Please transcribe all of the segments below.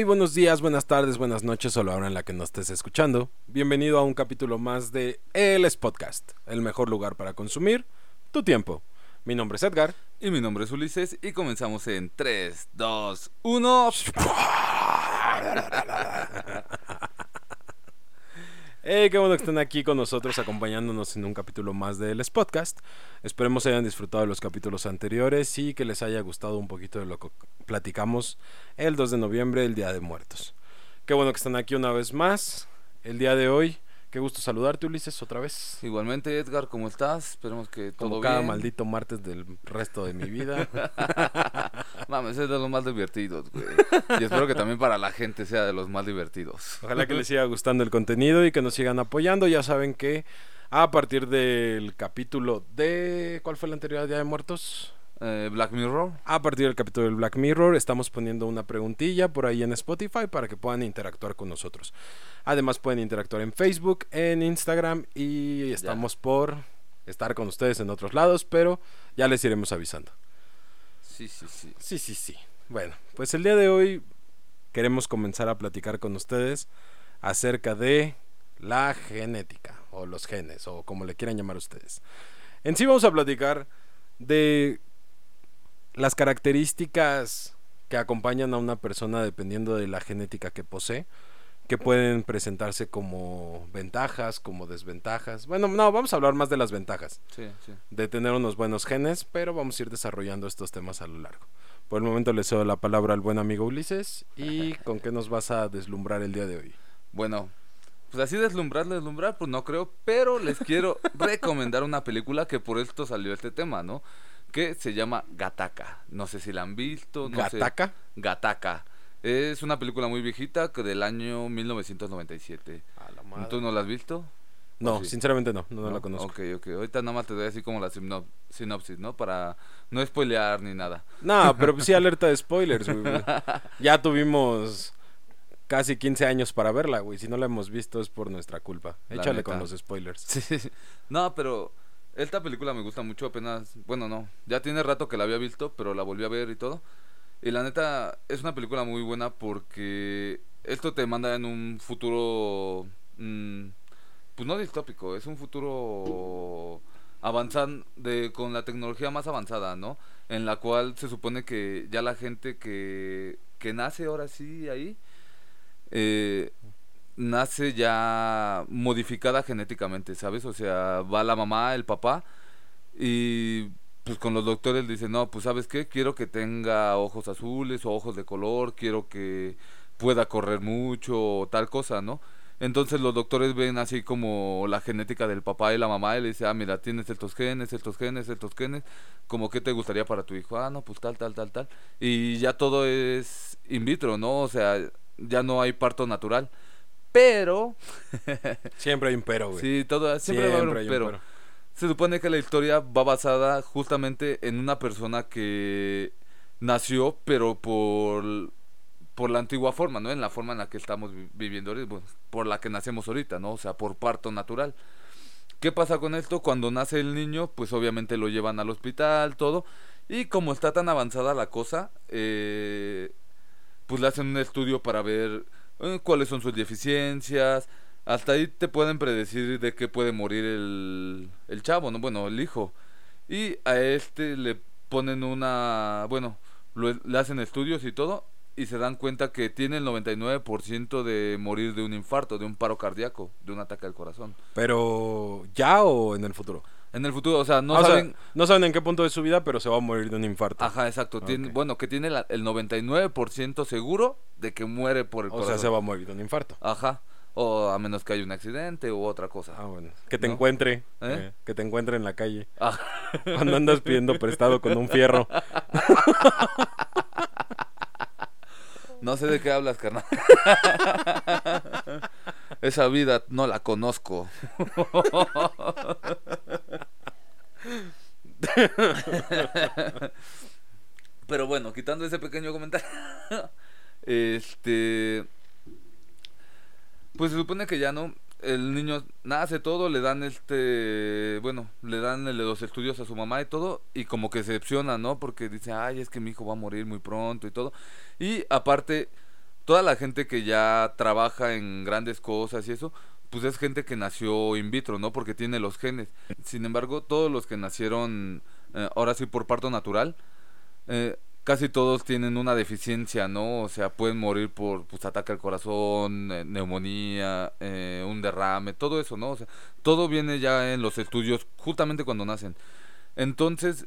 Hey, buenos días, buenas tardes, buenas noches o la hora en la que nos estés escuchando. Bienvenido a un capítulo más de El Podcast, el mejor lugar para consumir tu tiempo. Mi nombre es Edgar. Y mi nombre es Ulises y comenzamos en 3, 2, 1. Hey, qué bueno que estén aquí con nosotros acompañándonos en un capítulo más de El Podcast. Esperemos hayan disfrutado de los capítulos anteriores y que les haya gustado un poquito de lo que platicamos el 2 de noviembre, el Día de Muertos. Qué bueno que están aquí una vez más. El día de hoy Qué gusto saludarte, Ulises, otra vez. Igualmente, Edgar, ¿cómo estás? Esperemos que todo Como cada maldito martes del resto de mi vida. Mames, es de los más divertidos, güey. Y espero que también para la gente sea de los más divertidos. Ojalá que les siga gustando el contenido y que nos sigan apoyando. Ya saben que a partir del capítulo de... ¿Cuál fue el anterior Día de Muertos? Eh, Black Mirror. A partir del capítulo del Black Mirror estamos poniendo una preguntilla por ahí en Spotify para que puedan interactuar con nosotros. Además pueden interactuar en Facebook, en Instagram y estamos por estar con ustedes en otros lados, pero ya les iremos avisando. Sí, sí, sí. Sí, sí, sí. Bueno, pues el día de hoy queremos comenzar a platicar con ustedes acerca de la genética o los genes o como le quieran llamar ustedes. En sí vamos a platicar de las características que acompañan a una persona dependiendo de la genética que posee, que pueden presentarse como ventajas, como desventajas. Bueno, no, vamos a hablar más de las ventajas. De tener unos buenos genes, pero vamos a ir desarrollando estos temas a lo largo. Por el momento le cedo la palabra al buen amigo Ulises y con qué nos vas a deslumbrar el día de hoy. Bueno, pues así deslumbrar, deslumbrar, pues no creo, pero les quiero recomendar una película que por esto salió este tema, ¿no? Que se llama Gataka. No sé si la han visto. No ¿Gataka? Gataka. Es una película muy viejita que del año 1997. ¿Tú no la has visto? No, sinceramente no, no, la conozco. Ok, ok. Ahorita nada más te doy así como la sinopsis, ¿no? Para no spoilear ni nada. No, pero sí alerta de spoilers, güey. Ya tuvimos casi 15 años para verla, güey. Si no la hemos visto es por nuestra culpa. Échale con los spoilers. Sí. No, pero esta película me gusta mucho, apenas, bueno, no, ya tiene rato que la había visto, pero la volví a ver y todo. Y la neta, es una película muy buena porque esto te manda en un futuro, mm, pues no distópico, es un futuro avanzando de, con la tecnología más avanzada, ¿no? En la cual se supone que ya la gente que, que nace ahora sí ahí, eh, nace ya modificada genéticamente, ¿sabes? O sea, va la mamá, el papá y pues con los doctores dicen, no, pues sabes qué, quiero que tenga ojos azules o ojos de color, quiero que pueda correr mucho o tal cosa, ¿no? Entonces los doctores ven así como la genética del papá y la mamá y le dicen, ah, mira, tienes estos genes, estos genes, estos genes, como que te gustaría para tu hijo, ah, no, pues tal, tal, tal, tal. Y ya todo es in vitro, ¿no? O sea, ya no hay parto natural. Pero. siempre hay un pero, güey. Sí, todo, siempre, va a haber un pero. Se supone que la historia va basada justamente en una persona que nació, pero por, por la antigua forma, ¿no? En la forma en la que estamos viviendo ahorita, por la que nacemos ahorita, ¿no? O sea, por parto natural. ¿Qué pasa con esto? Cuando nace el niño, pues obviamente lo llevan al hospital, todo. Y como está tan avanzada la cosa, eh, pues le hacen un estudio para ver cuáles son sus deficiencias. Hasta ahí te pueden predecir de qué puede morir el, el chavo, ¿no? Bueno, el hijo. Y a este le ponen una... Bueno, le hacen estudios y todo. Y se dan cuenta que tiene el 99% de morir de un infarto, de un paro cardíaco, de un ataque al corazón. Pero ya o en el futuro? En el futuro, o sea, no saben... no saben en qué punto de su vida, pero se va a morir de un infarto. Ajá, exacto. Tiene, bueno, que tiene el 99% seguro de que muere por el O sea, se va a morir de un infarto. Ajá. O a menos que haya un accidente u otra cosa. Ah, bueno. Que te encuentre. ¿Eh? ¿Eh? que te encuentre en la calle. Ah. Cuando andas pidiendo prestado con un fierro. No sé de qué hablas, carnal. Esa vida no la conozco. Pero bueno, quitando ese pequeño comentario. Este. Pues se supone que ya no. El niño nace todo, le dan este. Bueno, le dan los estudios a su mamá y todo. Y como que se decepciona, ¿no? Porque dice, ay, es que mi hijo va a morir muy pronto y todo. Y aparte toda la gente que ya trabaja en grandes cosas y eso, pues es gente que nació in vitro, ¿no? Porque tiene los genes. Sin embargo, todos los que nacieron, eh, ahora sí por parto natural, eh, casi todos tienen una deficiencia, ¿no? O sea, pueden morir por pues, ataque al corazón, eh, neumonía, eh, un derrame, todo eso, ¿no? O sea, todo viene ya en los estudios justamente cuando nacen. Entonces,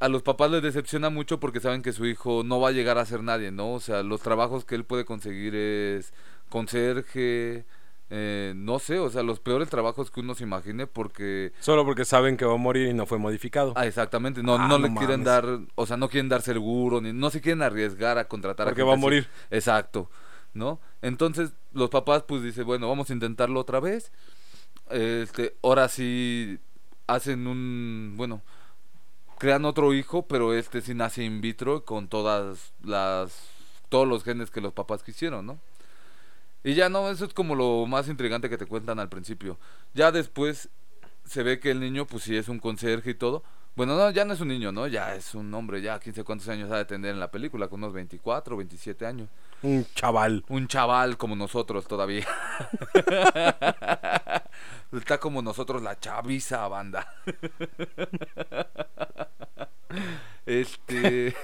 a los papás les decepciona mucho porque saben que su hijo no va a llegar a ser nadie, ¿no? O sea, los trabajos que él puede conseguir es conserje, eh, no sé, o sea, los peores trabajos que uno se imagine porque... Solo porque saben que va a morir y no fue modificado. Ah, exactamente, no, Ah, no no le quieren dar, o sea, no quieren dar seguro, ni no se quieren arriesgar a contratar Porque a va a así. morir. Exacto, ¿no? Entonces los papás pues dicen, bueno, vamos a intentarlo otra vez. Este, ahora sí hacen un, bueno, crean otro hijo, pero este sí nace in vitro con todas las, todos los genes que los papás quisieron, ¿no? Y ya no, eso es como lo más intrigante que te cuentan al principio. Ya después se ve que el niño, pues sí es un conserje y todo. Bueno, no, ya no es un niño, ¿no? Ya es un hombre, ya 15 cuántos años ha de tener en la película, con unos 24, 27 años. Un chaval. Un chaval como nosotros todavía. Está como nosotros la chaviza banda. Este.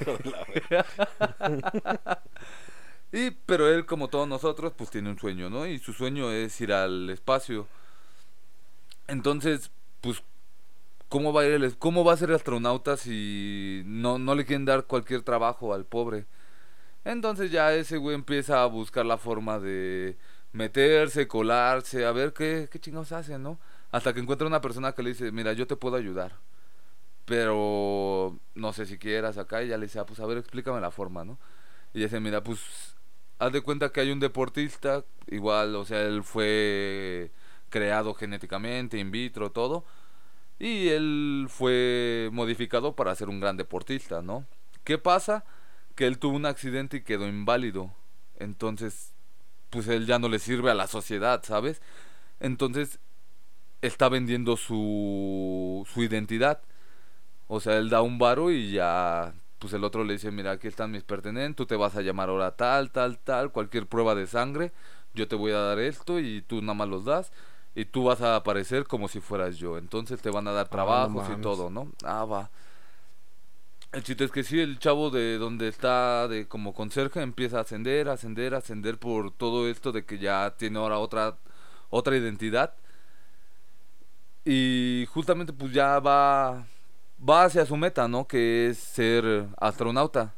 y pero él como todos nosotros pues tiene un sueño, ¿no? Y su sueño es ir al espacio. Entonces, pues ¿cómo va a ir el, cómo va a ser astronauta si no no le quieren dar cualquier trabajo al pobre? Entonces ya ese güey empieza a buscar la forma de meterse, colarse, a ver qué, qué chingados hace, ¿no? Hasta que encuentra una persona que le dice, mira, yo te puedo ayudar. Pero no sé si quieras acá. Y ya le dice, ah, pues a ver, explícame la forma, ¿no? Y dice, mira, pues haz de cuenta que hay un deportista, igual, o sea, él fue creado genéticamente, in vitro, todo. Y él fue modificado para ser un gran deportista, ¿no? ¿Qué pasa? Que él tuvo un accidente y quedó inválido. Entonces, pues él ya no le sirve a la sociedad, ¿sabes? Entonces, está vendiendo su, su identidad. O sea, él da un varo y ya, pues el otro le dice, mira, aquí están mis pertenentes, tú te vas a llamar ahora tal, tal, tal, cualquier prueba de sangre, yo te voy a dar esto y tú nada más los das y tú vas a aparecer como si fueras yo. Entonces te van a dar no trabajos y todo, ¿no? Ah, va. El chiste es que sí, el chavo de donde está de como conserje empieza a ascender, ascender, ascender por todo esto de que ya tiene ahora otra otra identidad. Y justamente pues ya va va hacia su meta, ¿no? Que es ser astronauta.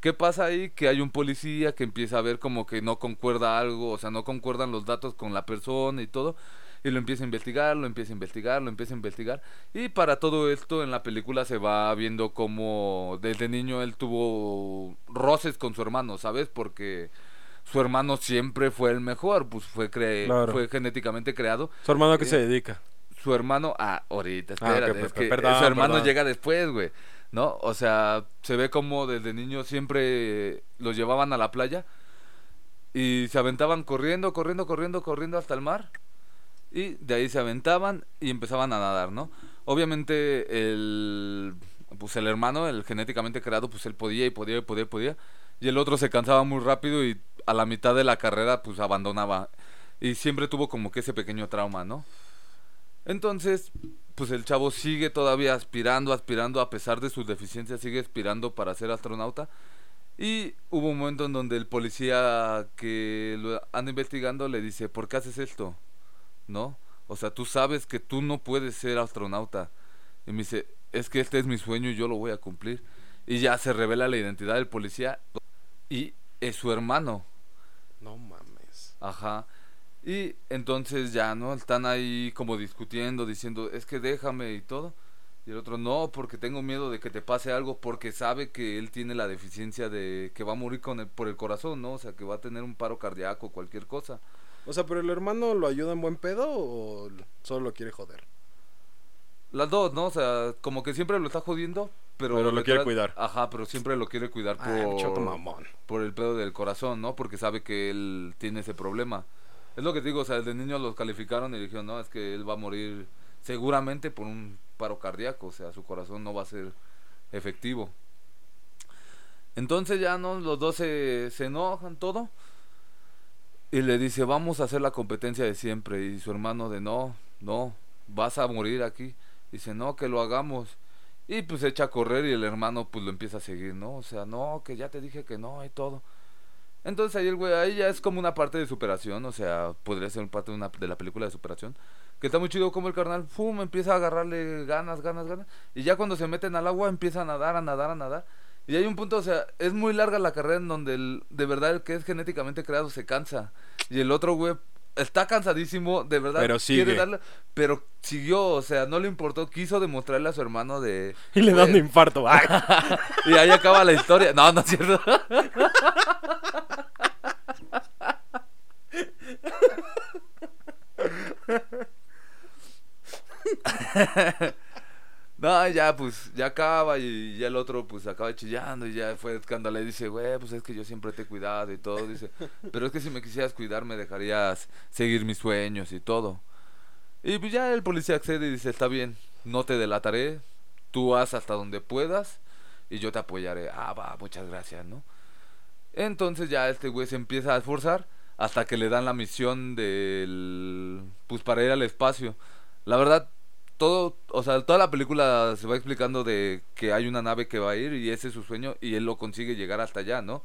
¿Qué pasa ahí? Que hay un policía que empieza a ver como que no concuerda algo, o sea, no concuerdan los datos con la persona y todo, y lo empieza a investigar, lo empieza a investigar, lo empieza a investigar, y para todo esto en la película se va viendo como desde niño él tuvo roces con su hermano, ¿sabes? Porque su hermano siempre fue el mejor, pues fue, cre- Claro. fue genéticamente creado, ¿Su hermano a qué Eh, se dedica? su hermano, ah, ahorita, Ah, ok, espérate, per- es que perdón, su hermano perdón. llega después, güey, ¿no? O sea, se ve como desde niño siempre los llevaban a la playa y se aventaban corriendo, corriendo, corriendo, corriendo hasta el mar y de ahí se aventaban y empezaban a nadar, ¿no? Obviamente el, pues el hermano, el genéticamente creado, pues él podía y podía y podía y podía y el otro se cansaba muy rápido y a la mitad de la carrera pues abandonaba y siempre tuvo como que ese pequeño trauma, ¿no? Entonces, pues el chavo sigue todavía aspirando, aspirando, a pesar de sus deficiencias, sigue aspirando para ser astronauta. Y hubo un momento en donde el policía que lo anda investigando le dice, ¿por qué haces esto? ¿No? O sea, tú sabes que tú no puedes ser astronauta. Y me dice, es que este es mi sueño y yo lo voy a cumplir. Y ya se revela la identidad del policía y es su hermano. No mames. Ajá. Y entonces ya, ¿no? Están ahí como discutiendo, diciendo, es que déjame y todo. Y el otro, no, porque tengo miedo de que te pase algo, porque sabe que él tiene la deficiencia de que va a morir con el, por el corazón, ¿no? O sea, que va a tener un paro cardíaco, cualquier cosa. O sea, pero el hermano lo ayuda en buen pedo o solo lo quiere joder. Las dos, ¿no? O sea, como que siempre lo está jodiendo, pero... Pero lo quiere cuidar. Ajá, pero siempre lo quiere cuidar Ay, por... choto mamón. por el pedo del corazón, ¿no? Porque sabe que él tiene ese problema. Es lo que te digo, o sea, desde niño los calificaron y dijeron, no, es que él va a morir seguramente por un paro cardíaco, o sea, su corazón no va a ser efectivo. Entonces ya, ¿no? Los dos se, se enojan, todo. Y le dice, vamos a hacer la competencia de siempre. Y su hermano de, no, no, vas a morir aquí. Dice, no, que lo hagamos. Y pues echa a correr y el hermano pues lo empieza a seguir, ¿no? O sea, no, que ya te dije que no y todo. Entonces ahí el güey, ahí ya es como una parte de superación, o sea, podría ser parte de, una, de la película de superación. Que está muy chido como el carnal, ¡pum! empieza a agarrarle ganas, ganas, ganas. Y ya cuando se meten al agua empieza a nadar, a nadar, a nadar. Y hay un punto, o sea, es muy larga la carrera en donde el, de verdad el que es genéticamente creado se cansa. Y el otro güey está cansadísimo, de verdad. Pero sigue. quiere darle, pero siguió, o sea, no le importó, quiso demostrarle a su hermano de... Y le da un infarto. Y ahí acaba la historia. No, no es cierto. Ya pues, ya acaba y ya el otro pues acaba chillando y ya fue escándalo y dice, güey, pues es que yo siempre te he cuidado y todo, dice, pero es que si me quisieras cuidar me dejarías seguir mis sueños y todo. Y pues ya el policía accede y dice, está bien, no te delataré, tú haz hasta donde puedas y yo te apoyaré. Ah, va, muchas gracias, ¿no? Entonces ya este güey se empieza a esforzar hasta que le dan la misión del... pues para ir al espacio. La verdad, todo, o sea, toda la película se va explicando de que hay una nave que va a ir y ese es su sueño y él lo consigue llegar hasta allá, ¿no?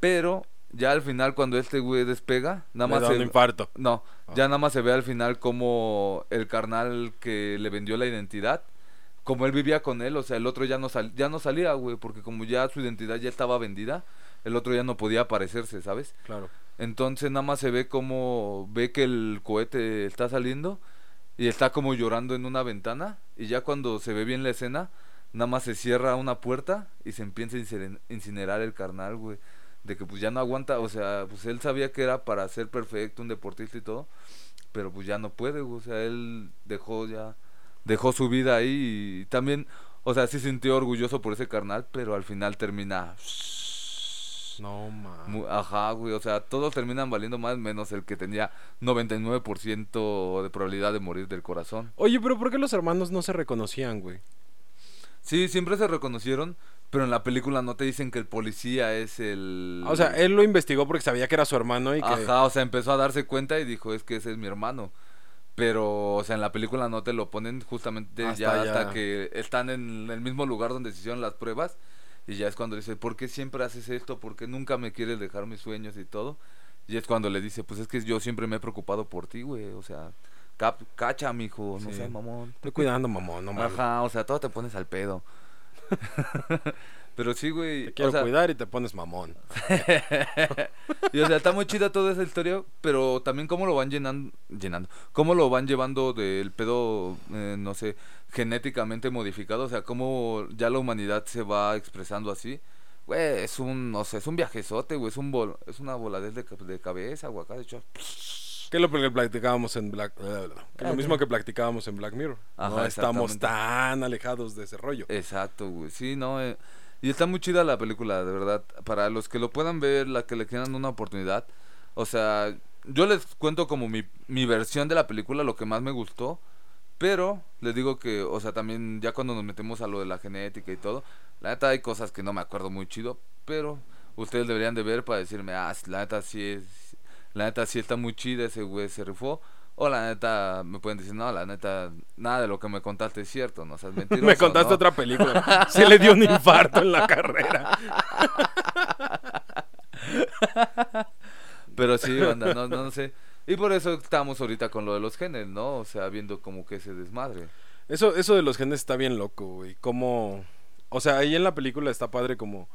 Pero ya al final cuando este güey despega, nada le más da se- un infarto. no, Ah. ya nada más se ve al final como el carnal que le vendió la identidad, como él vivía con él, o sea, el otro ya no sal- ya no salía, güey, porque como ya su identidad ya estaba vendida, el otro ya no podía aparecerse, ¿sabes? Claro. Entonces nada más se ve como ve que el cohete está saliendo y está como llorando en una ventana y ya cuando se ve bien la escena, nada más se cierra una puerta y se empieza a incinerar el carnal, güey. De que pues ya no aguanta, o sea, pues él sabía que era para ser perfecto, un deportista y todo, pero pues ya no puede, güey, o sea, él dejó ya, dejó su vida ahí y también, o sea, sí sintió orgulloso por ese carnal, pero al final termina... No, ma. Mu- Ajá, güey, o sea, todos terminan valiendo más menos el que tenía 99% de probabilidad de morir del corazón. Oye, pero ¿por qué los hermanos no se reconocían, güey? Sí, siempre se reconocieron, pero en la película no te dicen que el policía es el... O sea, él lo investigó porque sabía que era su hermano y que... Ajá, o sea, empezó a darse cuenta y dijo, es que ese es mi hermano. Pero, o sea, en la película no te lo ponen justamente Hasta ya, ya. hasta que están en el mismo lugar donde se hicieron las pruebas. Y ya es cuando dice, ¿por qué siempre haces esto? ¿Por qué nunca me quieres dejar mis sueños y todo? Y es cuando le dice, pues es que yo siempre me he preocupado por ti, güey. O sea, cap- cacha, mijo, no Sí. sé, mamón. Estoy cuidando, mamón, no mames. Ajá, o sea, todo te pones al pedo. Pero sí, güey. Te quiero o sea, cuidar y te pones mamón. y o sea, está muy chida toda esa historia, pero también cómo lo van llenando, llenando, cómo lo van llevando del pedo, eh, no sé, genéticamente modificado, o sea, cómo ya la humanidad se va expresando así. Güey, es un, no sé, es un viajezote, güey, es un vol- es una voladez de, de cabeza, güey, acá de hecho. ¿Qué es lo que platicábamos en Black... eh, que lo mismo que platicábamos en Black Mirror. Ajá, no estamos tan alejados de ese rollo. Exacto, güey. Sí, no. eh, y está muy chida la película, de verdad. Para los que lo puedan ver, la que le quieran una oportunidad. O sea, yo les cuento como mi, mi versión de la película, lo que más me gustó. Pero les digo que, o sea, también ya cuando nos metemos a lo de la genética y todo, la neta hay cosas que no me acuerdo muy chido. Pero ustedes deberían de ver para decirme, ah, la neta sí es. La neta sí está muy chida, ese güey se rifó. O la neta, me pueden decir, no, la neta, nada de lo que me contaste es cierto, no seas mentiroso. Me contaste ¿no?". otra película. Se le dio un infarto en la carrera. Pero sí, banda, no, no, sé. Y por eso estamos ahorita con lo de los genes, ¿no? O sea, viendo como que se desmadre. Eso, eso de los genes está bien loco, güey. Como... O sea, ahí en la película está padre como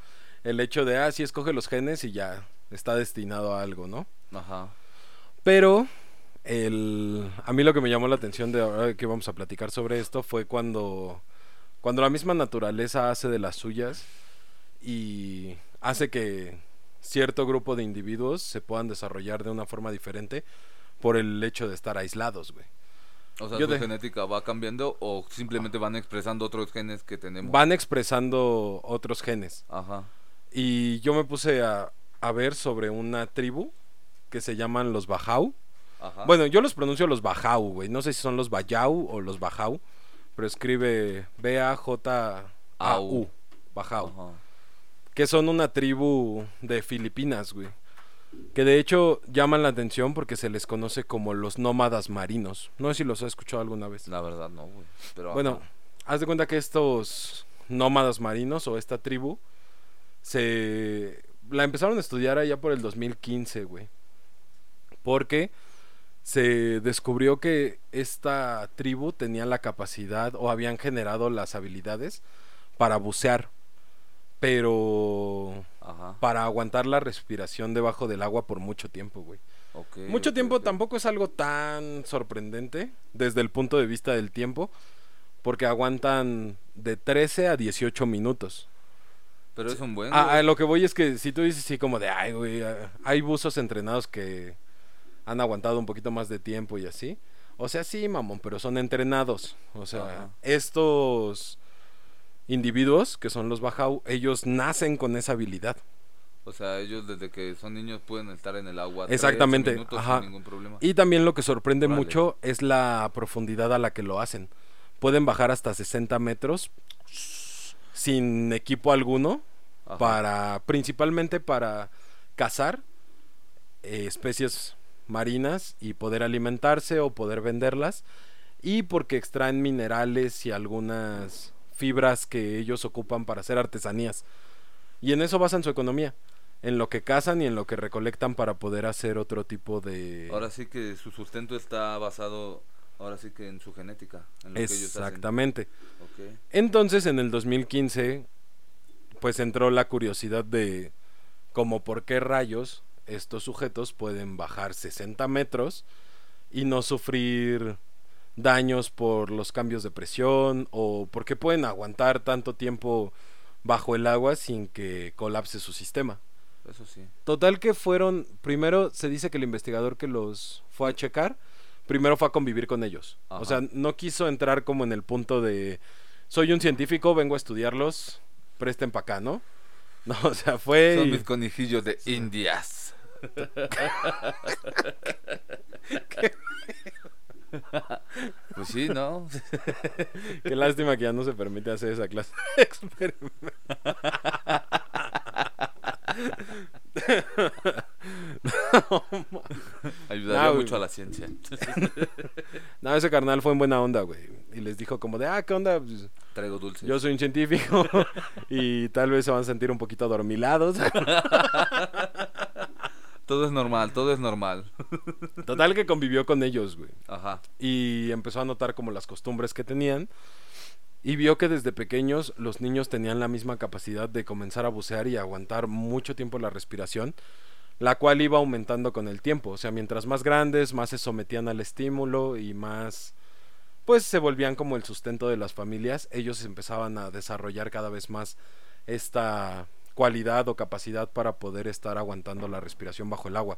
el hecho de, ah, sí, escoge los genes y ya está destinado a algo, ¿no? Ajá. Pero el, a mí lo que me llamó la atención de ahora que vamos a platicar sobre esto fue cuando, cuando la misma naturaleza hace de las suyas y hace que cierto grupo de individuos se puedan desarrollar de una forma diferente por el hecho de estar aislados, güey. O sea, Yo te- genética va cambiando o simplemente van expresando otros genes que tenemos. Van expresando otros genes. Ajá. Y yo me puse a, a ver sobre una tribu que se llaman los Bajau. Ajá. Bueno, yo los pronuncio los Bajau, güey. No sé si son los Bayau o los Bajau. Pero escribe B-A-J-A-U. Bajau. Ajá. Que son una tribu de Filipinas, güey. que de hecho llaman la atención porque se les conoce como los nómadas marinos. No sé si los has escuchado alguna vez. La verdad, no, güey. Pero, Bueno, ajá. haz de cuenta que estos nómadas marinos o esta tribu se la empezaron a estudiar allá por el 2015, güey. Porque se descubrió que esta tribu tenía la capacidad o habían generado las habilidades para bucear, pero Ajá. para aguantar la respiración debajo del agua por mucho tiempo, güey. ok, Mucho tiempo tampoco es algo tan sorprendente desde el punto de vista del tiempo, porque aguantan de 13 a 18 minutos. Pero es un buen. A, güey. a lo que voy es que si tú dices así como de, ay, güey, hay buzos entrenados que han aguantado un poquito más de tiempo y así. O sea, sí, mamón, pero son entrenados. O sea, Ajá. estos individuos, que son los Bajau, ellos nacen con esa habilidad. O sea, ellos desde que son niños pueden estar en el agua. Exactamente, minutos ajá. Sin ningún problema. Y también lo que sorprende mucho es la profundidad a la que lo hacen. Pueden bajar hasta 60 metros sin equipo alguno Ajá. para principalmente para cazar eh, especies marinas y poder alimentarse o poder venderlas y porque extraen minerales y algunas fibras que ellos ocupan para hacer artesanías y en eso basan su economía en lo que cazan y en lo que recolectan para poder hacer otro tipo de Ahora sí que su sustento está basado, ahora sí que en su genética. En lo que ellos hacen. exactamente Ok. Entonces, en el 2015, pues entró la curiosidad de como por qué rayos estos sujetos pueden bajar 60 metros y no sufrir daños por los cambios de presión o por qué pueden aguantar tanto tiempo bajo el agua sin que colapse su sistema. Eso sí. Total que fueron, primero se dice que el investigador que los fue a checar, primero fue a convivir con ellos. Ajá. O sea, no quiso entrar como en el punto de, soy un científico, vengo a estudiarlos, presten para acá, ¿no? No, o sea, fue... Son y- mis conejillos de indias. Pues sí, ¿no? Qué lástima que ya no se permite hacer esa clase de. Ayudaría No, mucho a la ciencia. No, ese carnal fue en buena onda, güey. Y les dijo como de, ah, ¿qué onda? Pues, Traigo dulces. yo soy un científico y tal vez se van a sentir un poquito adormilados. Todo es normal, todo es normal. Total que convivió con ellos, güey. Ajá. y empezó a notar como las costumbres que tenían y vio que desde pequeños los niños tenían la misma capacidad de comenzar a bucear y aguantar mucho tiempo la respiración, la cual iba aumentando con el tiempo, o sea, mientras más grandes, más se sometían al estímulo y más pues se volvían como el sustento de las familias, ellos empezaban a desarrollar cada vez más esta cualidad o capacidad para poder estar aguantando la respiración bajo el agua.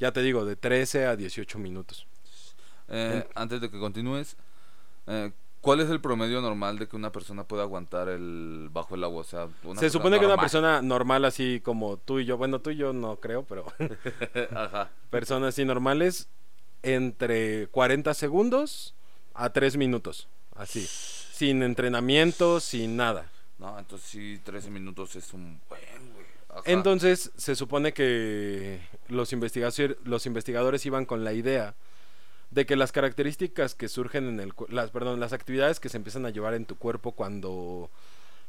Ya te digo, de 13 a 18 minutos. Eh, antes de que continúes, eh, ¿cuál es el promedio normal de que una persona pueda aguantar el bajo el agua? O sea, una Se supone que una persona normal así como tú y yo, bueno, tú y yo no creo, pero Ajá. personas así normales entre 40 segundos a 3 minutos, así, sin entrenamiento, sin nada. No, entonces sí, 13 minutos es un buen, güey. Entonces, se supone que los, los investigadores iban con la idea de que las características que surgen en el las perdón, las actividades que se empiezan a llevar en tu cuerpo cuando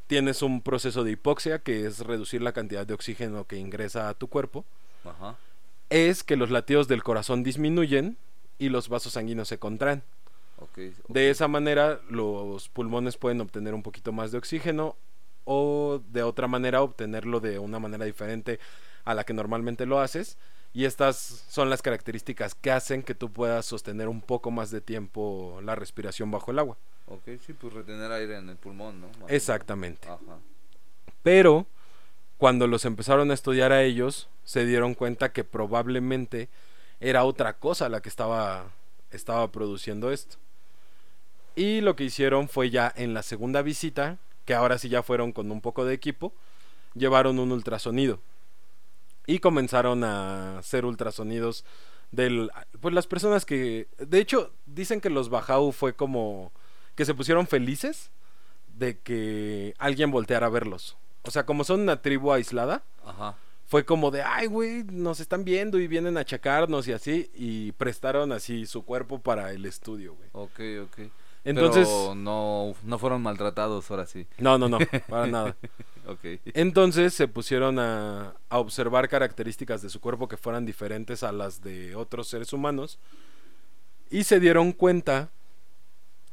tienes un proceso de hipoxia, que es reducir la cantidad de oxígeno que ingresa a tu cuerpo, Ajá. es que los latidos del corazón disminuyen y los vasos sanguíneos se contraen. De esa manera los pulmones pueden obtener un poquito más de oxígeno o de otra manera obtenerlo de una manera diferente a la que normalmente lo haces. Y estas son las características que hacen que tú puedas sostener un poco más de tiempo la respiración bajo el agua. Ok, sí, pues retener aire en el pulmón, ¿no? Más. Exactamente. Ajá. Pero cuando los empezaron a estudiar a ellos, se dieron cuenta que probablemente era otra cosa la que estaba, estaba produciendo esto. Y lo que hicieron fue ya en la segunda visita, que ahora sí ya fueron con un poco de equipo, llevaron un ultrasonido. Y comenzaron a hacer ultrasonidos del pues las personas que de hecho dicen que los Bajau fue como que se pusieron felices de que alguien volteara a verlos. O sea, como son una tribu aislada, Ajá. fue como de, ay, güey, nos están viendo y vienen a checarnos y así, y prestaron así su cuerpo para el estudio, güey. Ok, ok. Entonces, Pero no, no fueron maltratados ahora sí. no, no, no, para nada. Ok. Entonces se pusieron a, a observar características de su cuerpo que fueran diferentes a las de otros seres humanos y se dieron cuenta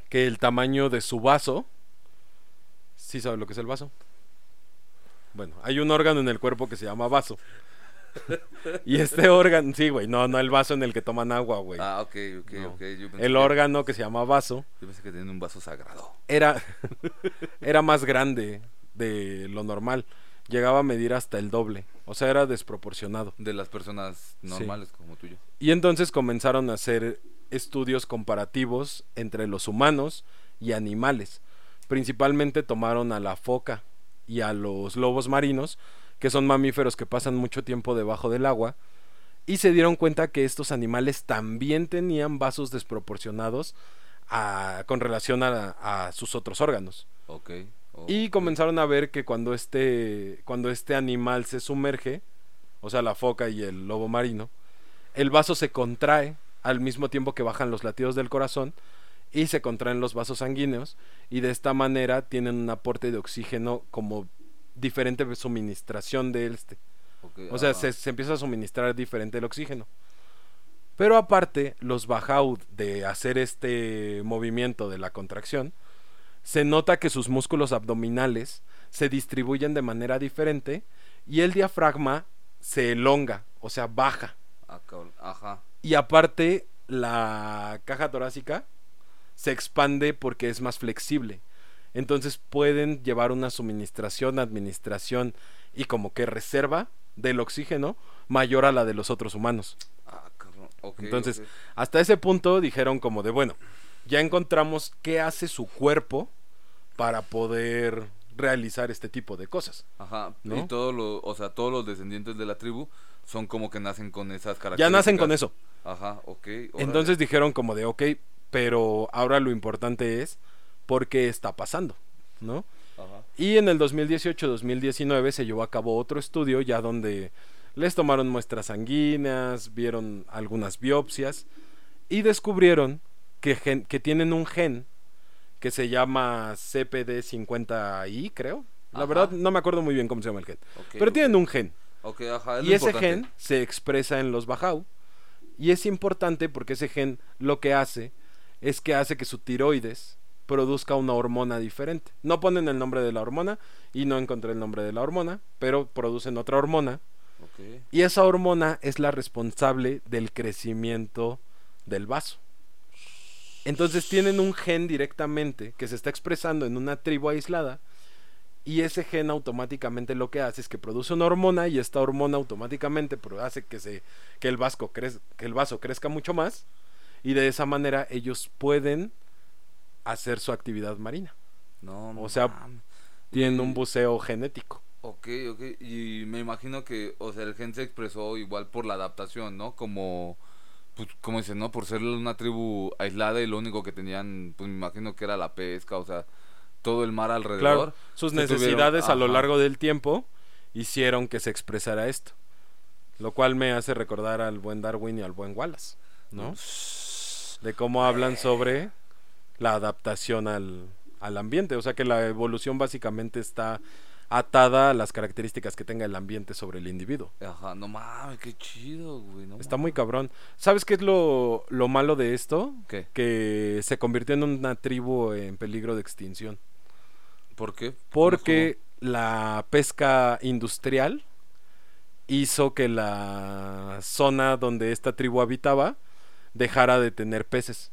que el tamaño de su vaso, ¿sí sabe lo que es el vaso? Bueno, hay un órgano en el cuerpo que se llama vaso. Y este órgano, sí, güey, no, no el vaso en el que toman agua, güey. Ah, ok, ok, No. ok. Yo pensé El que- órgano que se llama vaso Yo pensé que tenían un vaso sagrado. era, era más grande de lo normal. Llegaba a medir hasta el doble. O sea, era desproporcionado. De las personas normales como tú y yo. Y entonces comenzaron a hacer estudios comparativos entre los humanos y animales. Principalmente tomaron a la foca y a los lobos marinos, que son mamíferos que pasan mucho tiempo debajo del agua, y se dieron cuenta que estos animales también tenían vasos desproporcionados a- con relación a- a sus otros órganos. Y comenzaron a ver que cuando este, cuando este animal se sumerge, o sea, la foca y el lobo marino, el vaso se contrae al mismo tiempo que bajan los latidos del corazón y se contraen los vasos sanguíneos y de esta manera tienen un aporte de oxígeno como diferente suministración de este. O sea, se, se empieza a suministrar diferente el oxígeno. Pero aparte, los Bajaud de hacer este movimiento de la contracción, se nota que sus músculos abdominales se distribuyen de manera diferente y el diafragma se elonga, o sea, baja. Ah. Ajá. Y aparte, la caja torácica se expande porque es más flexible. Entonces pueden llevar una suministración, administración y como que reserva del oxígeno mayor a la de los otros humanos. Ah, cabrón. Ok. Entonces, hasta ese punto dijeron como de, bueno, ya encontramos qué hace su cuerpo para poder realizar este tipo de cosas. Ajá. ¿no? Y todos los, o sea, todos los descendientes de la tribu son como que nacen con esas características. Ya nacen con eso. Ajá, ok. órale. Entonces dijeron como de, ok, pero ahora lo importante es por qué está pasando, ¿no? Ajá. Y en el 2018-2019 se llevó a cabo otro estudio ya donde les tomaron muestras sanguíneas, vieron algunas biopsias y descubrieron que, gen- que tienen un gen que se llama CPD50I, creo. La Ajá. verdad no me acuerdo muy bien cómo se llama el gen. Pero tienen un gen. Ajá. es Y ese importante. gen se expresa en los Bajau. Y es importante porque ese gen lo que hace es que hace que su tiroides produzca una hormona diferente. No ponen el nombre de la hormona y no encontré el nombre de la hormona, pero producen otra hormona. Y esa hormona es la responsable del crecimiento del vaso. Entonces tienen un gen directamente que se está expresando en una tribu aislada y ese gen automáticamente lo que hace es que produce una hormona y esta hormona automáticamente hace que se que el vasco crez- que el vaso crezca mucho más y de esa manera ellos pueden hacer su actividad marina. No, O sea, mames. Tienen un buceo genético. Ok, ok. Y me imagino que, o sea, el gen se expresó igual por la adaptación, ¿no? Como, pues, como dicen, ¿no? Por ser una tribu aislada y lo único que tenían, pues me imagino que era la pesca, o sea, todo el mar alrededor. Claro, sus tuvieron- necesidades a lo largo del tiempo hicieron que se expresara esto. Lo cual me hace recordar al buen Darwin y al buen Wallace, ¿no? De cómo hablan sobre la adaptación al, al ambiente. O sea que la evolución básicamente está atada a las características que tenga el ambiente sobre el individuo. Ajá, no mames, qué chido, güey. No Está muy cabrón. ¿Sabes qué es lo, lo malo de esto? ¿Qué? Que se convirtió en una tribu en peligro de extinción. ¿Por qué? Porque la pesca industrial hizo que la zona donde esta tribu habitaba dejara de tener peces.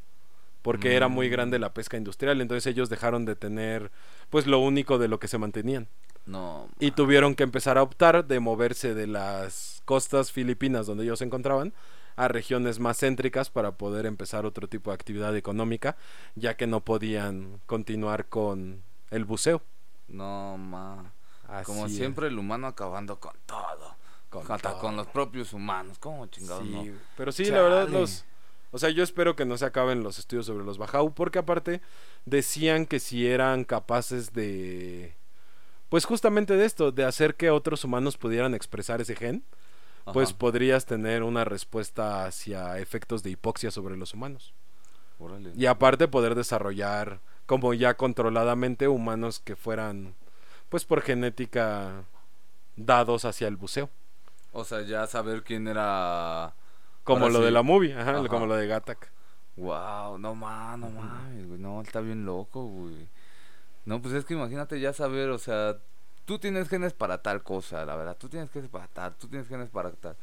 Porque era muy Mm. grande la pesca industrial. Entonces ellos dejaron de tener pues lo único de lo que se mantenían. No. Y tuvieron que empezar a optar de moverse de las costas filipinas donde ellos se encontraban a regiones más céntricas para poder empezar otro tipo de actividad económica, ya que no podían continuar con el buceo. No, ma. Como es. siempre, el humano acabando con todo. Con Hasta todo. con los propios humanos. ¿Cómo chingados Sí, no? Pero sí, la verdad, los. O sea, yo espero que no se acaben los estudios sobre los Bajau, porque aparte decían que si eran capaces de. pues justamente de esto, de hacer que otros humanos pudieran expresar ese gen, pues podrías tener una respuesta hacia efectos de hipoxia sobre los humanos. Órale. Y aparte poder desarrollar como ya controladamente humanos que fueran, pues por genética, dados hacia el buceo. O sea, ya saber quién era. Como Ahora lo de la movie, ajá, Ajá. como lo de Gattac. Wow, no mames, no mames, güey. No, está bien loco, güey. No, pues es que imagínate ya saber, o sea, tú tienes genes para tal cosa, la verdad. Tú tienes genes para tal, tú tienes genes para tal.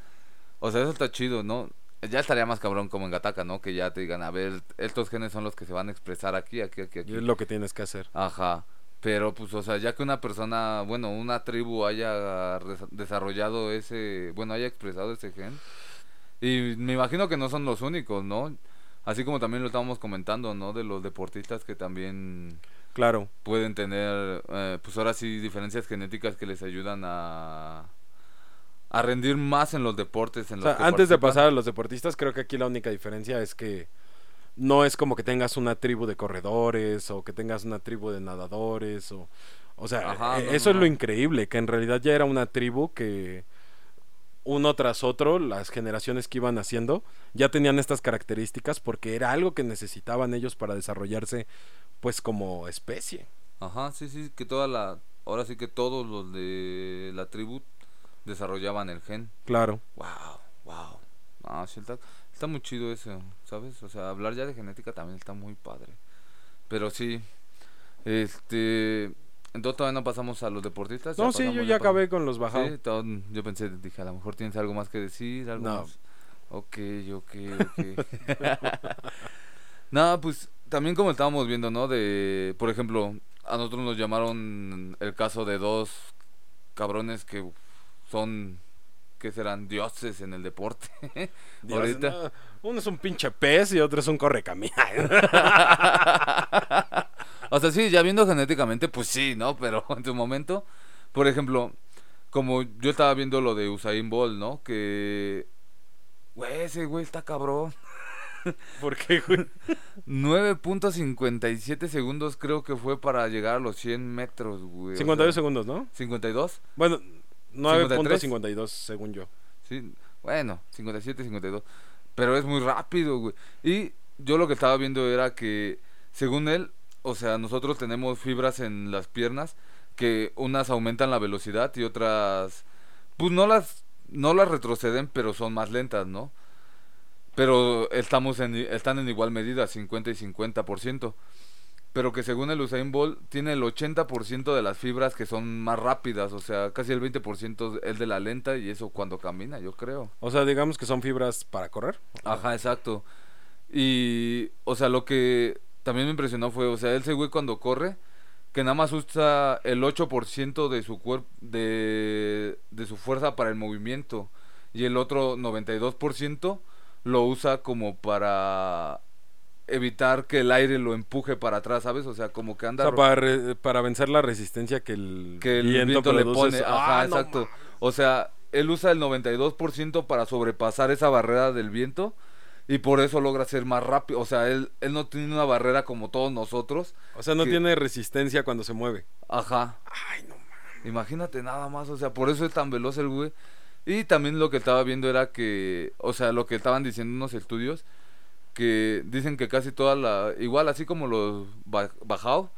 O sea, eso está chido, ¿no? Ya estaría más cabrón como en Gataka, ¿no? Que ya te digan, a ver, estos genes son los que se van a expresar aquí, aquí, aquí, Y aquí. es lo que tienes que hacer. Ajá. Pero pues, o sea, ya que una persona, bueno, una tribu haya desarrollado ese, bueno, haya expresado ese gen. Y me imagino que no son los únicos, ¿no? Así como también lo estábamos comentando, ¿no? De los deportistas que también Claro. pueden tener, eh, pues ahora sí, diferencias genéticas que les ayudan a, a rendir más en los deportes. En O los sea, que antes de pasar a los deportistas, creo que aquí la única diferencia es que no es como que tengas una tribu de corredores o que tengas una tribu de nadadores o o sea, Ajá, eh, no, eso no, es lo increíble, que en realidad ya era una tribu que uno tras otro, las generaciones que iban haciendo, ya tenían estas características porque era algo que necesitaban ellos para desarrollarse pues como especie. Ajá, sí, sí, que toda la, ahora sí que todos los de la tribu desarrollaban el gen. Claro. Wow, wow. No, sí, está, está muy chido eso, ¿sabes? O sea, hablar ya de genética también está muy padre. Pero sí, este... Entonces todavía no pasamos a los deportistas. No, sí, yo ya acabé con los bajados. Sí, todo- yo pensé, dije, a lo mejor tienes algo más que decir, algo No. más. Ok, ok, ok. no, pues también como estábamos viendo, ¿no? De, por ejemplo, a nosotros nos llamaron el caso de dos cabrones que son, que serán dioses en el deporte. Dios, Ahorita. no, uno es un pinche pez y otro es un correcamino. O sea, sí, ya viendo genéticamente, pues sí, ¿no? Pero en su momento, por ejemplo, como yo estaba viendo lo de Usain Bolt, ¿no? Que, güey, ese güey está cabrón. ¿Por qué, güey? 9.57 segundos creo que fue para llegar a los 100 metros, güey. o 52 sea, segundos, ¿no? 52, Bueno, 53. 9.52 según yo. sí, bueno, 57, 52. Pero es muy rápido, güey. Y yo lo que estaba viendo era que, según él, o sea, nosotros tenemos fibras en las piernas que unas aumentan la velocidad y otras, pues no las, no las retroceden, pero son más lentas, ¿no? Pero estamos en, están en igual medida, 50 y 50%. Pero que según el Usain Bolt tiene el 80% de las fibras que son más rápidas, o sea, casi el 20% es de la lenta y eso cuando camina, yo creo. O sea, digamos que son fibras para correr. Ajá, exacto. Y, o sea, lo que también me impresionó fue, o sea, ese güey cuando corre, que nada más usa el 8% de su cuerpo, de, de su fuerza para el movimiento, y el otro 92% lo usa como para evitar que el aire lo empuje para atrás, ¿sabes? O sea, como que O anda... sea, ro- para, re- para vencer la resistencia que el, que el viento, le pone. Ajá, ¡Ah, no exacto. O sea, él usa el 92% para sobrepasar esa barrera del viento y por eso logra ser más rápido. O sea, él, él no tiene una barrera como todos nosotros. O sea, no que- tiene resistencia cuando se mueve. Ajá. Ay, no Imagínate nada más, o sea, por eso es tan veloz el güey. Y también lo que estaba viendo era que, o sea, lo que estaban diciendo unos estudios, que dicen que casi toda la, igual así como los ba- Bajao,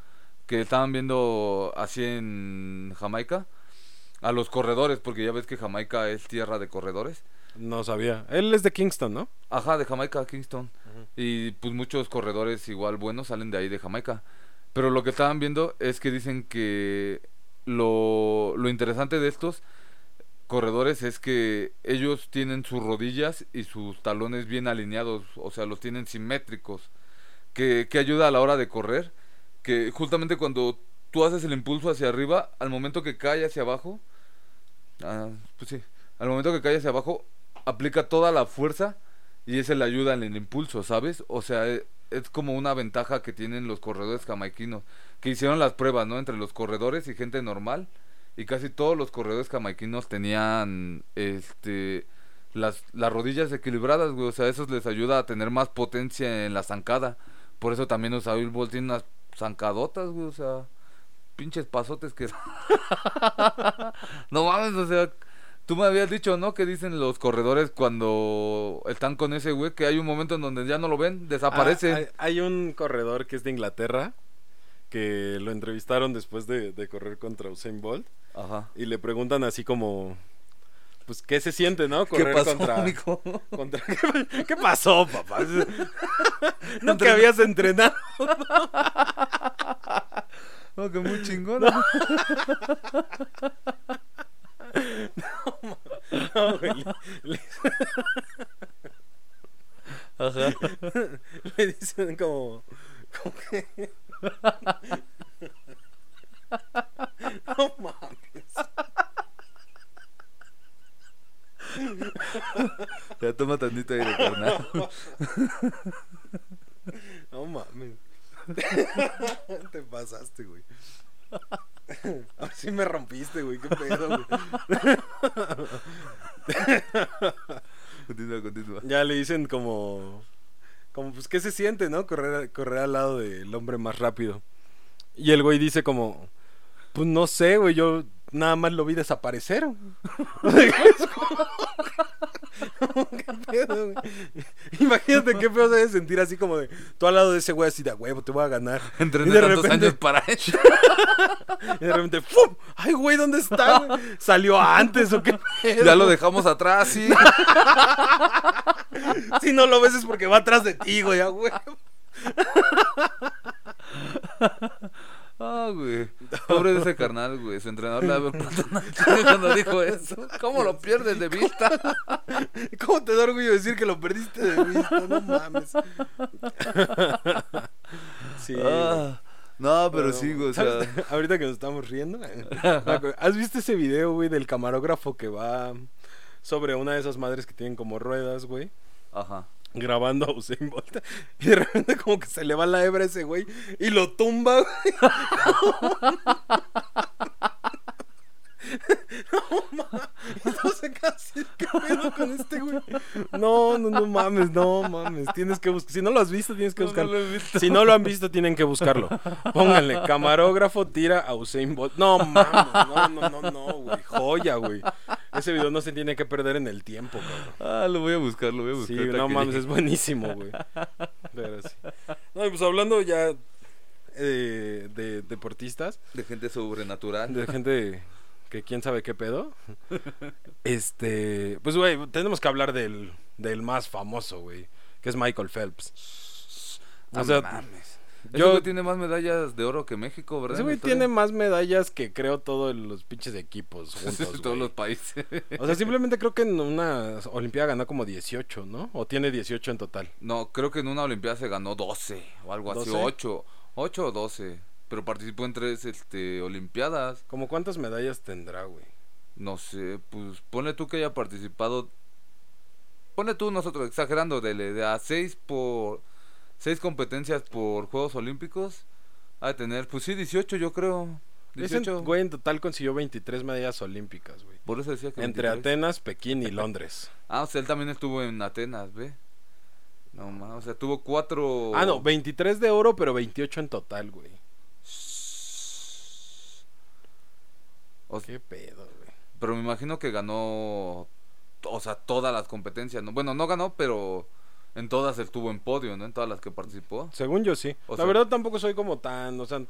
que estaban viendo así en Jamaica, a los corredores, porque ya ves que Jamaica es tierra de corredores. No sabía. Él es de Kingston, ¿no? Ajá, de Jamaica Kingston. Y pues muchos corredores igual buenos salen de ahí de Jamaica. Pero lo que estaban viendo es que dicen que lo, lo interesante de estos corredores es que ellos tienen sus rodillas y sus talones bien alineados, o sea, los tienen simétricos, que, que ayuda a la hora de correr, que justamente cuando tú haces el impulso hacia arriba, al momento que cae hacia abajo, ah, pues sí, al momento que cae hacia abajo, aplica toda la fuerza y ese le ayuda en el impulso, ¿sabes? O sea, e- es como una ventaja que tienen los corredores jamaiquinos, que hicieron las pruebas, ¿no? Entre los corredores y gente normal, y casi todos los corredores jamaiquinos tenían, este, las, las rodillas equilibradas, güey, o sea, eso les ayuda a tener más potencia en la zancada, por eso también Usain Bolt tiene unas zancadotas, güey, o sea, pinches pasotes que... no mames, o sea, tú me habías dicho, ¿no? Que dicen los corredores cuando están con ese güey que hay un momento en donde ya no lo ven, desaparece. Ah, hay, hay un corredor que es de Inglaterra que lo entrevistaron después de, de correr contra Usain Bolt Ajá. y le preguntan así como pues qué se siente, ¿no? ¿Qué Correr pasó, contra, ¿Qué, pasó, papá? no que habías entrenado. No, que muy chingón. No, güey, le, le- Ajá. le dicen como como que No mames. Ya toma tantito aire, carnal. No mames. Te pasaste, güey. Ahora sí me rompiste, güey. Qué pedo, güey. Continúa, continúa. Ya le dicen como. Como, pues, ¿qué se siente, no? Correr, correr al lado del hombre más rápido. Y el güey dice como. Pues no sé, güey. Yo nada más lo vi desaparecer. Es como- ¿Qué pedo, güey? Imagínate qué feo se debe sentir así como de. Tú al lado de ese güey así de "A huevo, te voy a ganar. Entrené Y de tantos repente- años para eso. Y de repente, ¡fum! ¡Ay, güey, ¿dónde está? güey? ¿Salió antes o qué pedo? Ya lo dejamos atrás, sí. Si no lo ves es porque va atrás de ti, güey, a huevo. Ah, güey. Pobre de ese carnal, güey. Su entrenador preguntado cuando dijo eso. ¿Cómo lo pierdes de vista? ¿Cómo te da orgullo decir que lo perdiste de vista? No mames. Sí. Ah, no, pero Bueno, sí, güey. O sea. Ahorita que nos estamos riendo. acuerdo- ¿Has visto ese video, güey, del camarógrafo que va sobre una de esas madres que tienen como ruedas, güey? ajá. Grabando a Usain Bolt. Y de repente como que se le va la hebra ese güey y lo tumba, güey. No mames. Entonces casi, ¿qué pedo con este güey? No, no, no mames, no mames. Tienes que buscar. Si no lo has visto, tienes que No, buscarlo. Si no lo han visto, tienen que buscarlo. Pónganle, camarógrafo tira a Usain Bolt. No mames, no, no, no, no, güey. Joya, güey. Ese video no se tiene que perder en el tiempo, cabrón. Ah, lo voy a buscar, lo voy a Sí, buscar. ahorita no mames, es buenísimo, güey. Pero sí. No, y pues hablando ya eh, de deportistas, De gente sobrenatural. de gente que quién sabe qué pedo. Este, pues güey, tenemos que hablar del, del más famoso, güey, que es Michael Phelps. O No sea, mames. Ese yo- güey tiene más medallas de oro que México, ¿verdad? Ese güey tiene más medallas que creo todos los pinches equipos juntos, Todos los países. O sea, simplemente creo que en una Olimpiada ganó como 18, ¿no? O tiene 18 en total. No, creo que en una Olimpiada se ganó 12 o algo así, ¿12? 8, 8 o 12. Pero participó en tres este, Olimpiadas. ¿Como cuántas medallas tendrá, güey? No sé, pues ponle tú que haya participado. Ponle tú nosotros, exagerando, de, de a 6 por. 6 competencias por Juegos Olímpicos. Ha de tener, pues sí, 18 yo creo. Ese 18. güey en total consiguió 23 medallas olímpicas, güey. Por eso decía que. Entre 23. Atenas, Pekín y Londres. Ah, o sea, él también estuvo en Atenas, ¿ve? No más, o sea, tuvo cuatro. Ah, no, 23 de oro, pero 28 en total, güey. O Qué pedo, güey. pero me imagino que ganó. O sea, todas las competencias. ¿no? Bueno, no ganó, pero en todas estuvo en podio, ¿no? En todas las que participó. Según yo sí. O La sea- verdad tampoco soy como tan, o sea,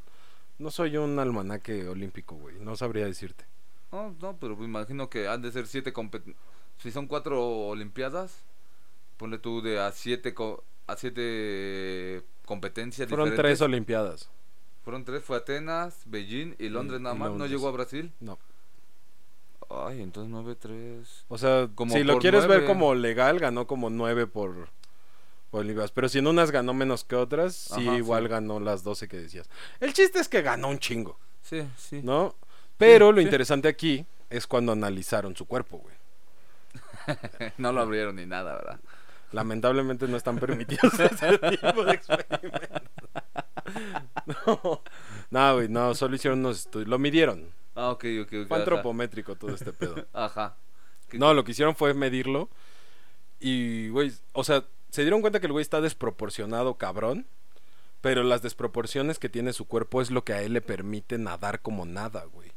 no soy un almanaque olímpico, güey. No sabría decirte. No, no, pero me imagino que han de ser siete compet- Si son cuatro Olimpiadas, ponle tú de a siete, co- a siete competencias Fueron diferentes. tres olimpiadas. Fueron tres, fue Atenas, Beijing y Londres nada más. ¿No llegó a Brasil? No. Ay, entonces nueve, tres. O sea, Como si lo quieres ver como legal, ganó como 9 por, por olimpiadas. Pero si en unas ganó menos que otras, sí, igual sí. ganó las 12 que decías. El chiste es que ganó un chingo, Sí, sí. ¿no? Pero lo sí. interesante aquí es cuando analizaron su cuerpo, güey. no lo abrieron ni nada, ¿verdad? Lamentablemente no están permitidos ese tipo de experimentos. No, no, güey, no, solo hicieron unos estudios. Lo midieron. Ah, ok, ok, ok. Fue antropométrico todo este pedo. Ajá. ¿Qué- No, lo que hicieron fue medirlo. Y, güey, o sea, se dieron cuenta que el güey está desproporcionado, cabrón. pero las desproporciones que tiene su cuerpo es lo que a él le permite nadar como nada, güey.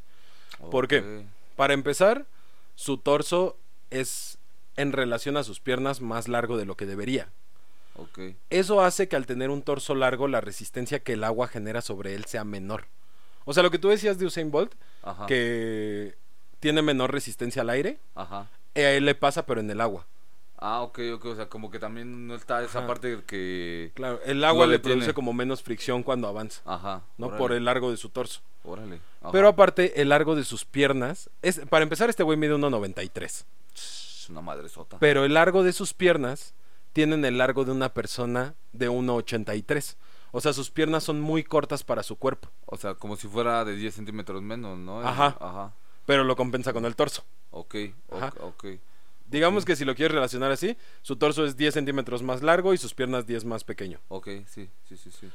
¿Por qué? Ok. Para empezar, su torso es en relación a sus piernas más largo de lo que debería. Eso hace que al tener un torso largo la resistencia que el agua genera sobre él sea menor. O sea, lo que tú decías de Usain Bolt, Ajá. que tiene menor resistencia al aire, Ajá. a él le pasa pero en el agua. Ah, ok, ok. O sea, como que también no está esa Ajá. parte que. Claro, el agua le produce como menos fricción cuando avanza, Ajá. ¿no? órale, Por el largo de su torso. Órale. ajá. Pero aparte, el largo de sus piernas, es, para empezar, este güey mide 1.93. Es una madre sota. Pero el largo de sus piernas tienen el largo de una persona de 1.83. O sea, sus piernas son muy cortas para su cuerpo, O sea, como si fuera de 10 centímetros menos, ¿no? Ajá. Ajá. pero lo compensa con el torso. Ok, Ajá. ok, ok. Digamos que si lo quieres relacionar así, su torso es 10 centímetros más largo y sus piernas 10 más pequeño. Ok, sí, sí, sí, sí.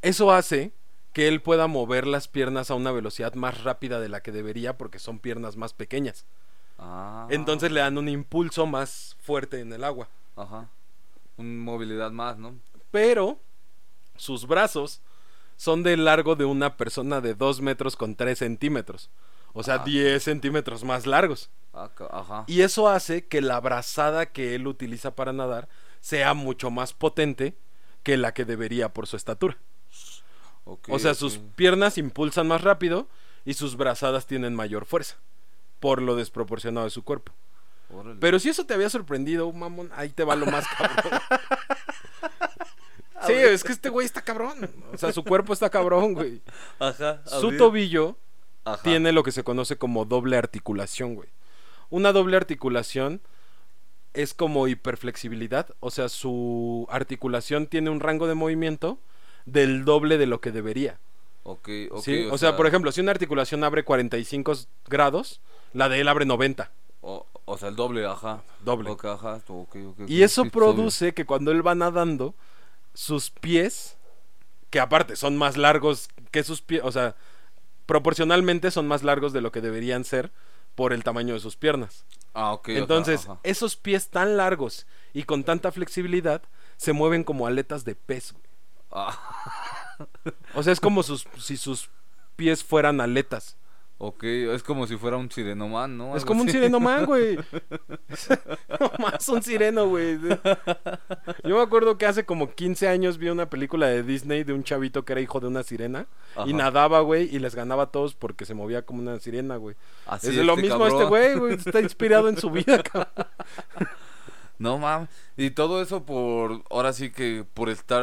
Eso hace que él pueda mover las piernas a una velocidad más rápida de la que debería porque son piernas más pequeñas. Ah. Entonces le dan un impulso más fuerte en el agua. Ajá. Un movilidad más, ¿no? Pero sus brazos son del largo de una persona de 2 metros con 3 centímetros. O sea, Ah. 10 centímetros más largos. Ah, Ajá. Y eso hace que la brazada que él utiliza para nadar sea mucho más potente que la que debería por su estatura. O sea, sus piernas impulsan más rápido y sus brazadas tienen mayor fuerza por lo desproporcionado de su cuerpo. Órale. Pero si eso te había sorprendido, mamón, ahí te va lo más cabrón. sí, es que este güey está cabrón. O sea, su cuerpo está cabrón, güey. Ajá. Su abrir- tobillo Ajá. tiene lo que se conoce como doble articulación, güey. Una doble articulación es como hiperflexibilidad, o sea, su articulación tiene un rango de movimiento del doble de lo que debería. Ok, ok. ¿sí? O, sea, por ejemplo, si una articulación abre 45 grados, la de él abre 90, O, o sea, el doble, ajá. doble. Ajá. Y eso sí, obvio. produce que cuando él va nadando, sus pies, que aparte son más largos que sus pies, o sea, proporcionalmente son más largos de lo que deberían ser por el tamaño de sus piernas. Ah, ok. Entonces, ajá. esos pies tan largos y con tanta flexibilidad se mueven como aletas de pez. güey. Ah, O sea, es como sus, si sus pies fueran aletas. Ok, es como si fuera un sirenoman, ¿no? Es Algo como un así. sirenoman, güey. no más un sireno, güey. Yo me acuerdo que hace como 15 años vi una película de Disney de un chavito que era hijo de una sirena y nadaba, güey, y les ganaba a todos porque se movía como una sirena, güey. Así es de lo este mismo cabrón. este güey, güey. Está inspirado en su vida, cabrón. No mames. Y todo eso por, ahora sí que por estar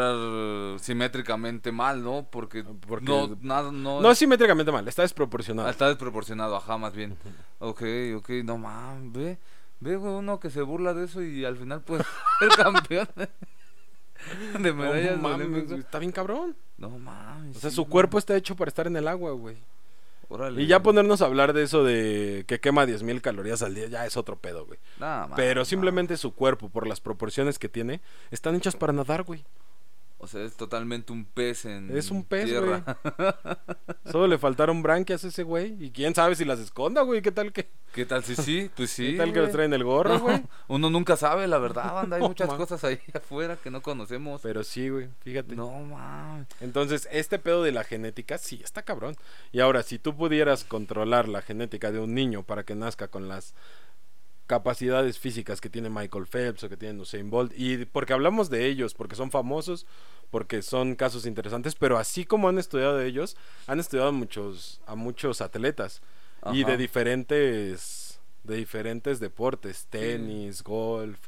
simétricamente mal, ¿no? Porque, Porque- no, nada, no, No es simétricamente mal, está desproporcionado. está desproporcionado, ajá, más bien. Ok, ok, no mames, ve, ve, uno que se burla de eso y al final, pues, el campeón de medallas No mames, está bien cabrón. No mames. O sea, sí, su cuerpo está hecho para estar en el agua, güey. Y ya ponernos a hablar de eso de que quema 10.000 calorías al día ya es otro pedo, güey. Pero simplemente su cuerpo, por las proporciones que tiene, están hechas para nadar, güey. O sea, es totalmente un pez en Es un pez, tierra. Solo le faltaron branquias a ese güey. Y quién sabe si las esconda, güey. ¿Qué tal que, ¿Qué tal si sí? Pues sí. ¿qué tal que güey. los traen el gorro, güey? Uno nunca sabe, la verdad, banda. Hay muchas cosas ahí afuera que no conocemos. Pero sí, güey, fíjate. No mames. Entonces, este pedo de la genética, sí, está cabrón. Y ahora, si tú pudieras controlar la genética de un niño para que nazca con las capacidades físicas que tiene Michael Phelps o que tiene Usain Bolt, y porque hablamos de ellos, porque son famosos, porque son casos interesantes, pero así como han estudiado ellos, han estudiado a muchos, a muchos atletas y de diferentes, de diferentes deportes, tenis, golf,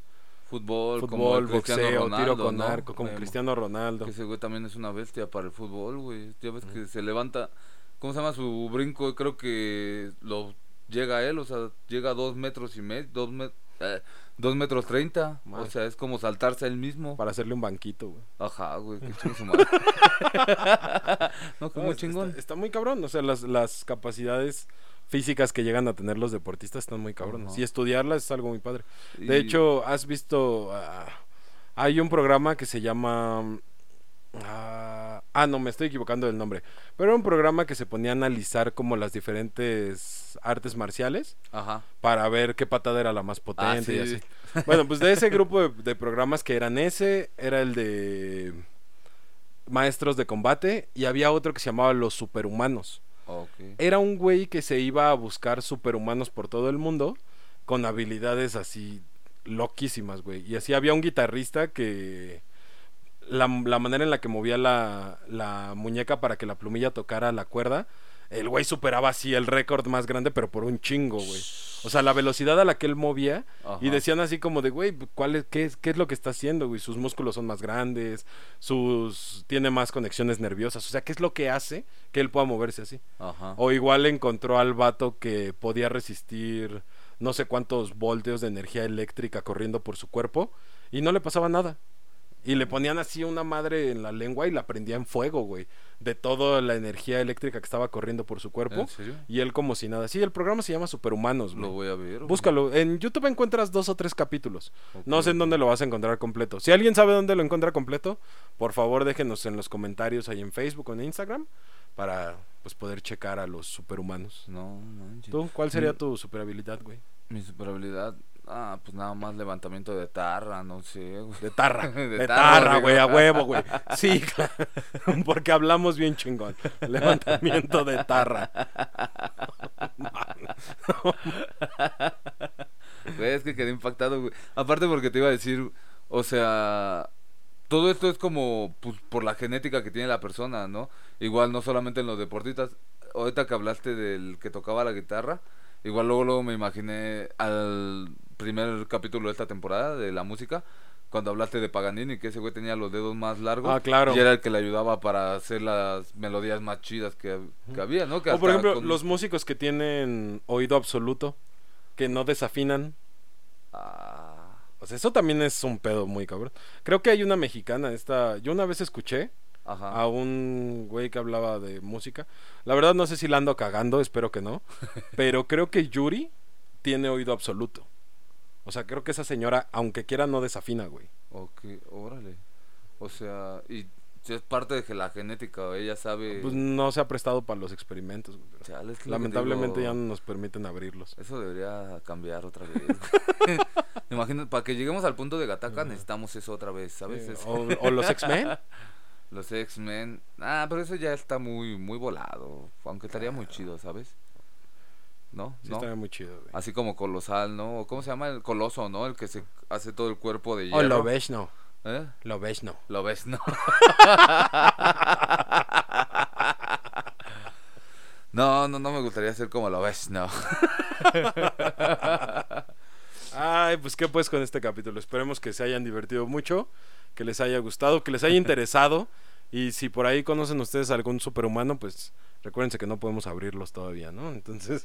Fútbol, fútbol, boxeo, Ronaldo, tiro con ¿no? arco, como Em, Cristiano Ronaldo. Que ese güey también es una bestia para el fútbol, güey. Ya ves que se levanta. ¿Cómo se llama su brinco? Creo que lo llega a él, o sea, llega a dos metros y medio, dos, met- eh, dos metros treinta. O sea, es como saltarse a él mismo. Para hacerle un banquito, güey. Ajá, güey, qué madre. no, como No, chingón. Está, está muy cabrón. O sea, las, las capacidades físicas que llegan a tener los deportistas están muy cabrones. Ajá. Y estudiarlas es algo muy padre. De Y- hecho, has visto. ah, hay un programa que se llama. Ah, ah, no, me estoy equivocando del nombre. Pero era un programa que se ponía a analizar como las diferentes artes marciales Ajá. para ver qué patada era la más potente y Ah, sí. así. Bueno, pues de ese grupo de, de programas que eran ese, era el de maestros de combate y había otro que se llamaba los superhumanos. Era un güey que se iba a buscar superhumanos por todo el mundo con habilidades así loquísimas, güey. Y así había un guitarrista que la, la manera en la que movía la, la muñeca para que la plumilla tocara la cuerda, el güey superaba así el récord más grande, pero por un chingo, güey. O sea, la velocidad a la que él movía. Y decían así como de, güey, ¿cuál es, qué, es, ¿qué es lo que está haciendo, güey? Sus músculos son más grandes, sus tiene más conexiones nerviosas. O sea, ¿qué es lo que hace que él pueda moverse así? Ajá. O igual encontró al vato que podía resistir no sé cuántos voltios de energía eléctrica corriendo por su cuerpo y no le pasaba nada. Y le ponían así una madre en la lengua y la prendía en fuego, güey. De toda la energía eléctrica que estaba corriendo por su cuerpo. ¿En serio? Y él como si nada. Sí, el programa se llama Superhumanos, Lo güey. voy a ver. güey. Búscalo. En YouTube encuentras dos o tres capítulos. No sé en dónde lo vas a encontrar completo. Si alguien sabe dónde lo encuentra completo, por favor déjenos en los comentarios ahí en Facebook o en Instagram para pues poder checar a los superhumanos. No, manches. ¿Tú? ¿Cuál sería tu superhabilidad, güey? Mi superhabilidad. Ah, pues nada más levantamiento de tarra, no sé, güey. De tarra. De de, tarra, güey, a huevo, güey. Sí, claro. Porque hablamos bien chingón. Levantamiento de tarra. Güey, es que quedé impactado, güey. Aparte porque te iba a decir, o sea, todo esto es como pues, por la genética que tiene la persona, ¿no? Igual no solamente en los deportistas. Ahorita que hablaste del que tocaba la guitarra, igual luego, luego me imaginé al primer capítulo de esta temporada de la música, cuando hablaste de Paganini, que ese güey tenía los dedos más largos. Ah, claro. Y era el que le ayudaba para hacer las melodías más chidas que, que había, ¿no? Que O por ejemplo, con- los músicos que tienen oído absoluto, que no desafinan. Ah, O sea, eso también es un pedo muy cabrón. Creo que hay una mexicana, esta... Yo una vez escuché ajá. a un güey que hablaba de música. La verdad no sé si la ando cagando, espero que no. pero creo que Yuri tiene oído absoluto. O sea, creo que esa señora, aunque quiera, no desafina, güey. Ok, órale. O sea, y es parte de que la genética, ella sabe. Pues no se ha prestado para los experimentos, güey. Lamentablemente digo, ya no nos permiten abrirlos. Eso debería cambiar otra vez. güey. Imagínate, para que lleguemos al punto de Gataca necesitamos eso otra vez, ¿sabes? Sí, o, o los X-Men. Los X-Men. Ah, pero eso ya está muy muy volado. Aunque estaría muy chido, ¿sabes? ¿No? Sí, ¿No? muy chido, güey. Así como Colosal, ¿no? ¿Cómo se llama? El Coloso, ¿no? El que se hace todo el cuerpo de hierro. O lo ves, no. ¿Eh? Lo ves, no. Lo ves, ¿no? No, no, no me gustaría ser como lo ves, no. Ay, pues qué pues con este capítulo. Esperemos que se hayan divertido mucho, que les haya gustado, que les haya interesado. Y si por ahí conocen ustedes a algún superhumano, pues recuérdense que no podemos abrirlos todavía, ¿no? Entonces,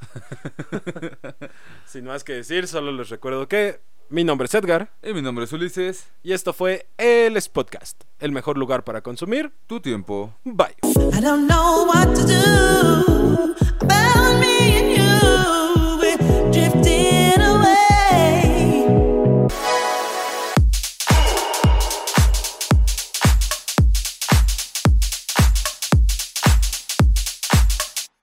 sin más que decir, solo les recuerdo que mi nombre es Edgar. Y mi nombre es Ulises. Y esto fue El Es Podcast, el mejor lugar para consumir tu tiempo. Bye. I don't know what to do me.